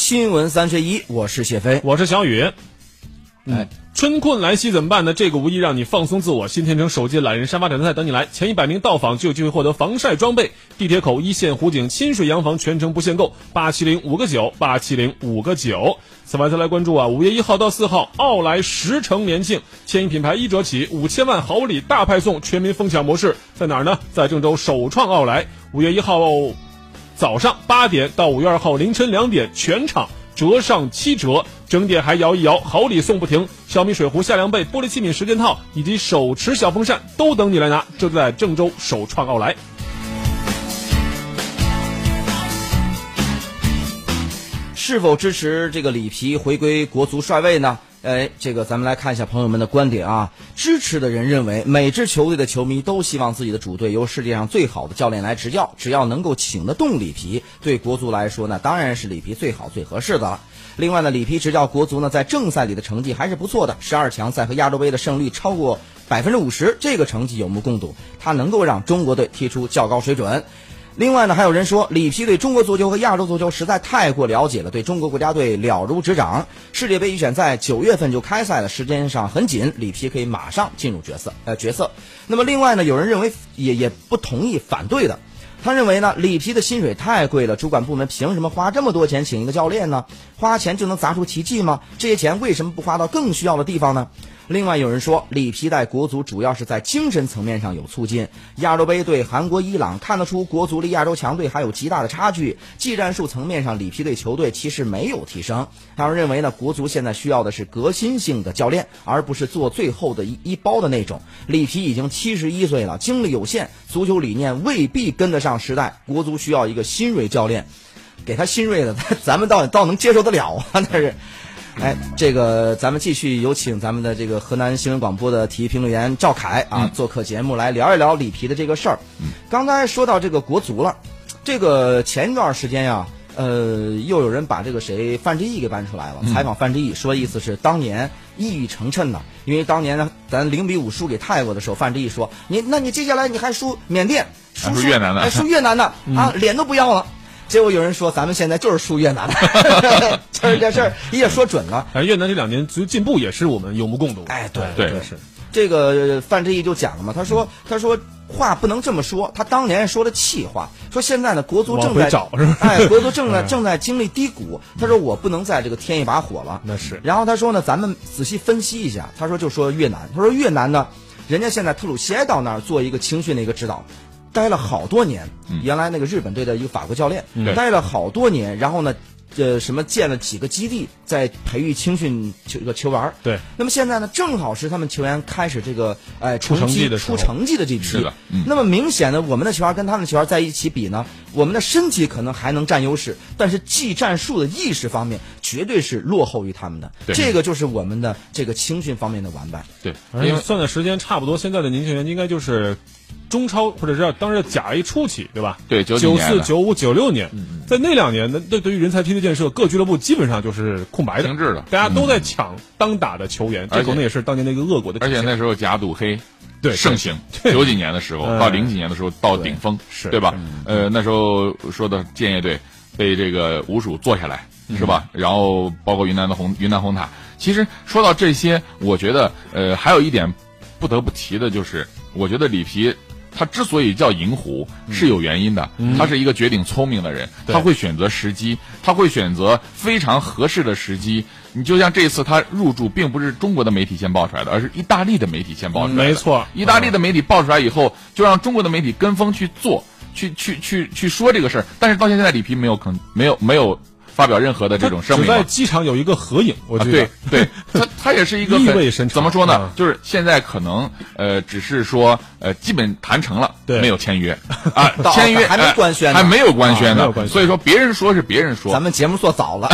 新闻三缺一，我是谢飞，我是小雨。哎，春困来袭怎么办呢？这个无疑让你放松自我。新天成手机懒人沙发展菜等你来，前一百名到访就有机会获得防晒装备。地铁口一线湖景亲水洋房全程不限购，八七零五个九，八七零五个九。此外再来关注啊，五月一号到四号，奥莱十城年庆，千亿品牌一折起，五千万豪礼大派送，全民疯抢模式在哪儿呢？在郑州首创奥莱，五月一号早上八点到五月二号凌晨两点，全场。折上七折，整点还摇一摇，好礼送不停。小米水壶、夏凉被、玻璃器皿十件套以及手持小风扇都等你来拿，就在郑州首创奥莱。是否支持这个里皮回归国足帅位呢？哎，这个咱们来看一下朋友们的观点啊。支持的人认为，每支球队的球迷都希望自己的主队由世界上最好的教练来执教，只要能够请得动里皮，对国足来说呢，当然是里皮最好最合适的了。另外呢，里皮执教国足呢，在正赛里的成绩还是不错的，十二强赛和亚洲杯的胜率超过百分之五十，这个成绩有目共睹，他能够让中国队踢出较高水准。另外呢，还有人说里皮对中国足球和亚洲足球实在太过了解了，对中国国家队了如指掌。世界杯预选赛九月份就开赛了，时间上很紧，里皮可以马上进入角色呃角色。那么另外呢，有人认为也也不同意反对的，他认为呢，里皮的薪水太贵了，主管部门凭什么花这么多钱请一个教练呢？花钱就能砸出奇迹吗？这些钱为什么不花到更需要的地方呢？另外有人说，里皮带国足主要是在精神层面上有促进。亚洲杯对韩国、伊朗看得出国足离亚洲强队还有极大的差距。技战术层面上，里皮对球队其实没有提升。他们认为呢，国足现在需要的是革新性的教练，而不是做最后的一一包的那种。里皮已经七十一岁了，精力有限，足球理念未必跟得上时代。国足需要一个新锐教练，给他新锐的，咱们倒倒能接受得了啊？那是。哎，这个咱们继续有请咱们的这个河南新闻广播的体育评论员赵凯啊做客节目来聊一聊里皮的这个事儿。刚才说到这个国足了，这个前一段时间呀，呃，又有人把这个谁范志毅给搬出来了，采访范志毅说意思是当年一语成谶呐，因为当年呢咱零比五输给泰国的时候，范志毅说你那你接下来你还输缅甸，输越南的，输越南的 啊，脸都不要了。结果有人说，咱们现在就是输越南，就是这事儿也说准了。哎，越南这两年足球进步也是我们有目共睹。哎，对对是。这个范志毅就讲了嘛，他说他说话不能这么说，他当年说的气话，说现在呢国足正在找是吧？哎，国足正在正在经历低谷，他说我不能再这个添一把火了。那是。然后他说呢，咱们仔细分析一下，他说就说越南，他说越南呢，人家现在特鲁西埃到那儿做一个青训的一个指导。待了好多年，原来那个日本队的一个法国教练，待了好多年，然后呢，呃，什么建了几个基地，在培育青训球个球员对，那么现在呢，正好是他们球员开始这个哎出成绩的出成绩的这批。是的。那么明显的，我们的球员跟他们的球员在一起比呢，我们的身体可能还能占优势，但是技战术的意识方面绝对是落后于他们的。这个就是我们的这个青训方面的完败。对，因为算的时间差不多，现在的年轻人应该就是。中超或者是当时甲 A 初期，对吧？对，九四、九五、九六年，在那两年，那对对于人才梯队建设，各俱乐部基本上就是空白的，停滞的，大家都在抢当打的球员，这可能也是当年那个恶果的。而且那时候假赌黑对盛行，九几年的时候到零几年的时候到顶峰，是对吧？呃，那时候说的建业队被这个五鼠做下来，是吧？然后包括云南的红云南红塔。其实说到这些，我觉得呃，还有一点不得不提的就是，我觉得里皮。他之所以叫银狐是有原因的，他是一个绝顶聪明的人，他会选择时机，他会选择非常合适的时机。你就像这次他入驻，并不是中国的媒体先爆出来的，而是意大利的媒体先爆出来的。没错，意大利的媒体爆出来以后，就让中国的媒体跟风去做，去去去去说这个事儿。但是到现在，里皮没有肯没有没有。发表任何的这种声明，只在机场有一个合影，我觉得对对，他他也是一个意味深长。怎么说呢？就是现在可能呃，只是说呃，基本谈成了，没有签约 啊，签约还没官宣，还没有官宣呢。所以说别人说是别人说，咱们节目做早了。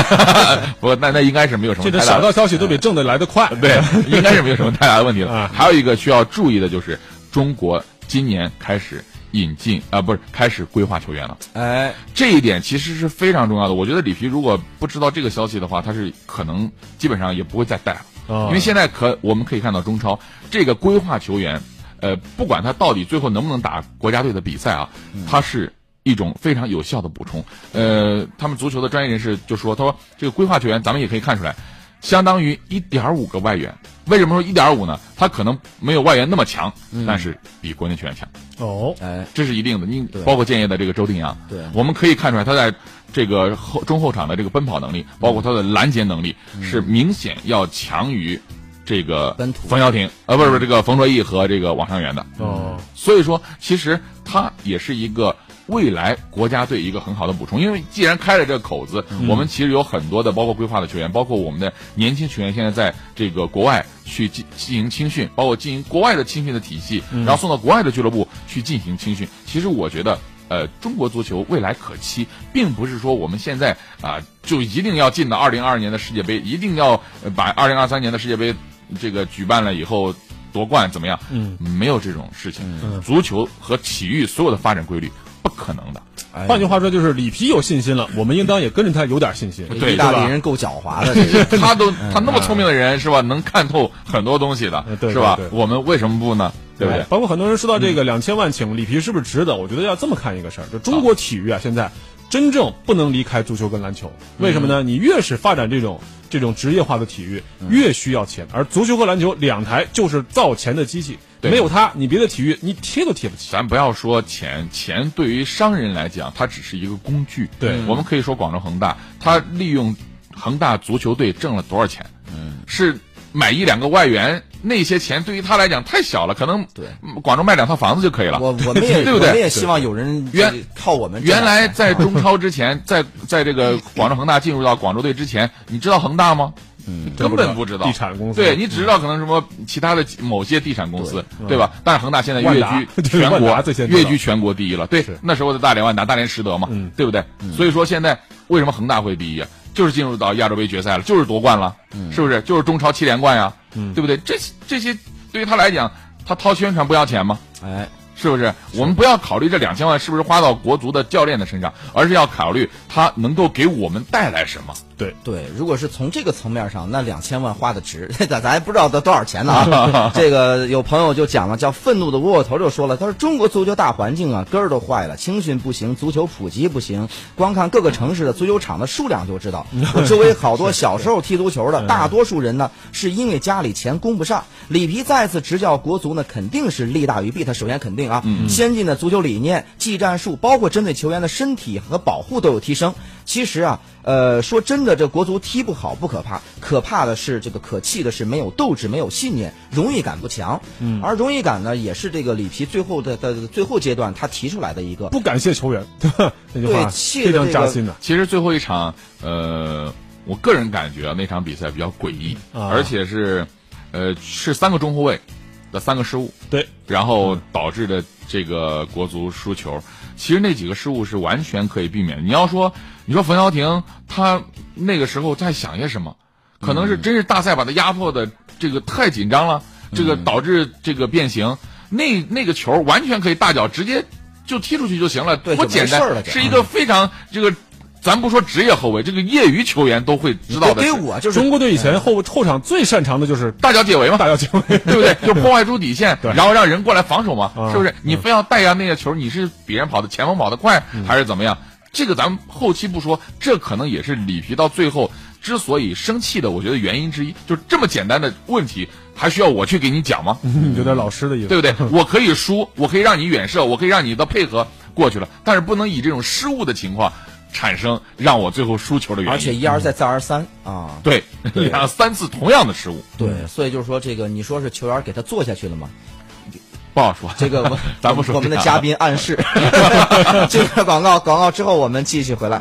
不，那那应该是没有什么。这小道消息都比正的来的快，对，应该是没有什么太大的问题了。还有一个需要注意的就是中国今年开始。引进啊，不是开始规划球员了。哎，这一点其实是非常重要的。我觉得里皮如果不知道这个消息的话，他是可能基本上也不会再带了。因为现在可我们可以看到中超这个规划球员，呃，不管他到底最后能不能打国家队的比赛啊，他是一种非常有效的补充。呃，他们足球的专业人士就说，他说这个规划球员，咱们也可以看出来，相当于一点五个外援。为什么说一点五呢？他可能没有外援那么强，但是比国内球员强。哦，哎，这是一定的。你包括建业的这个周定洋，对我们可以看出来，他在这个后中后场的这个奔跑能力，包括他的拦截能力，是明显要强于这个冯潇霆，呃，不是不是这个冯卓毅和这个王上源的。哦，所以说，其实他也是一个未来国家队一个很好的补充。因为既然开了这个口子，我们其实有很多的，包括规划的球员，包括我们的年轻球员，现在在这个国外去进进行青训，包括进行国外的青训的体系，然后送到国外的俱乐部去进行青训。其实我觉得。呃，中国足球未来可期，并不是说我们现在啊、就一定要进到二零二二年的世界杯，一定要呃把二零二三年的世界杯这个举办了以后夺冠怎么样？嗯，没有这种事情。嗯足球和体育所有的发展规律不可能的。哎换句话说，就是里皮有信心了，我们应当也跟着他有点信心。对意大利人够狡猾的，他都他那么聪明的人是吧？能看透很多东西的是吧我们为什么不呢？对不对？包括很多人说到这个两千万请里皮是不是值得？我觉得要这么看一个事儿，就中国体育啊，现在真正不能离开足球跟篮球。为什么呢？你越是发展这种这种职业化的体育，越需要钱，而足球和篮球两台就是造钱的机器，没有它，你别的体育你贴都贴不起。咱不要说钱，钱对于商人来讲，它只是一个工具。对我们可以说广州恒大，他利用恒大足球队挣了多少钱？嗯，是买一两个外援，那些钱对于他来讲太小了，可能广州卖两套房子就可以了。我我们也 对不对我们也希望有人原靠我们原来在中超之前，在在这个广州恒大进入到广州队之前，你知道恒大吗？嗯，根本不知道地产公司对你只知道可能什么其他的某些地产公司，对吧？但是恒大现在跃居 全国跃居全国第一了。对，那时候的大连万达、大连实德嘛嗯，对不对？所以说现在为什么恒大会第一啊？就是进入到亚洲杯决赛了，就是夺冠了，是不是？就是中超七连冠呀，对不对？这这些对于他来讲，他掏宣传不要钱吗？哎，是不是？我们不要考虑这两千万是不是花到国足的教练的身上，而是要考虑他能够给我们带来什么。对，对，如果是从这个层面上，那两千万花的值，咱咱也不知道得多少钱呢啊。这个有朋友就讲了，叫愤怒的窝窝头就说了，他说中国足球大环境啊根儿都坏了，青训不行，足球普及不行，光看各个城市的足球场的数量就知道。我周围好多小时候踢足球的，大多数人呢是因为家里钱供不上。里皮再次执教国足呢，肯定是利大于弊。他首先肯定啊，先进的足球理念、技战术，包括针对球员的身体和保护都有提升。其实啊，呃，说真的，这国足踢不好不可怕，可怕的是这个可气的是没有斗志、没有信念，荣誉感不强。嗯，而荣誉感呢，也是这个里皮最后的的最后阶段他提出来的一个。不感谢球员，对吧？那句话对气非的这个常扎心的。其实最后一场，呃，我个人感觉啊，那场比赛比较诡异，啊而且是，呃，是三个中后卫的三个失误，对，然后导致的这个国足输球。其实那几个失误是完全可以避免的。你要说，你说冯潇霆他那个时候在想些什么？可能是真是大赛把他压迫的这个太紧张了，这个导致这个变形。那那个球完全可以大脚直接就踢出去就行了，对多简单是一个非常这个。咱不说职业后卫，这个业余球员都会知道的。给我就是中国队以前后后场最擅长的就是大脚解围嘛，大脚解围，对不对？就破坏出底线，然后让人过来防守嘛，啊是不是？你非要带下那个球，你是比人跑的前锋跑得快，还是怎么样？这个咱们后期不说，这可能也是里皮到最后之所以生气的，我觉得原因之一，就是这么简单的问题，还需要我去给你讲吗？有点老师的意思，对不对？我可以输，我可以让你远射，我可以让你的配合过去了，但是不能以这种失误的情况产生让我最后输球的原因。而且一而再再而三啊。对两三次同样的失误，对，所以就是说，这个你说是球员给他做下去了吗？不好说。这个我 咱不说我们的嘉宾暗示。这个广告广告之后，我们继续回来。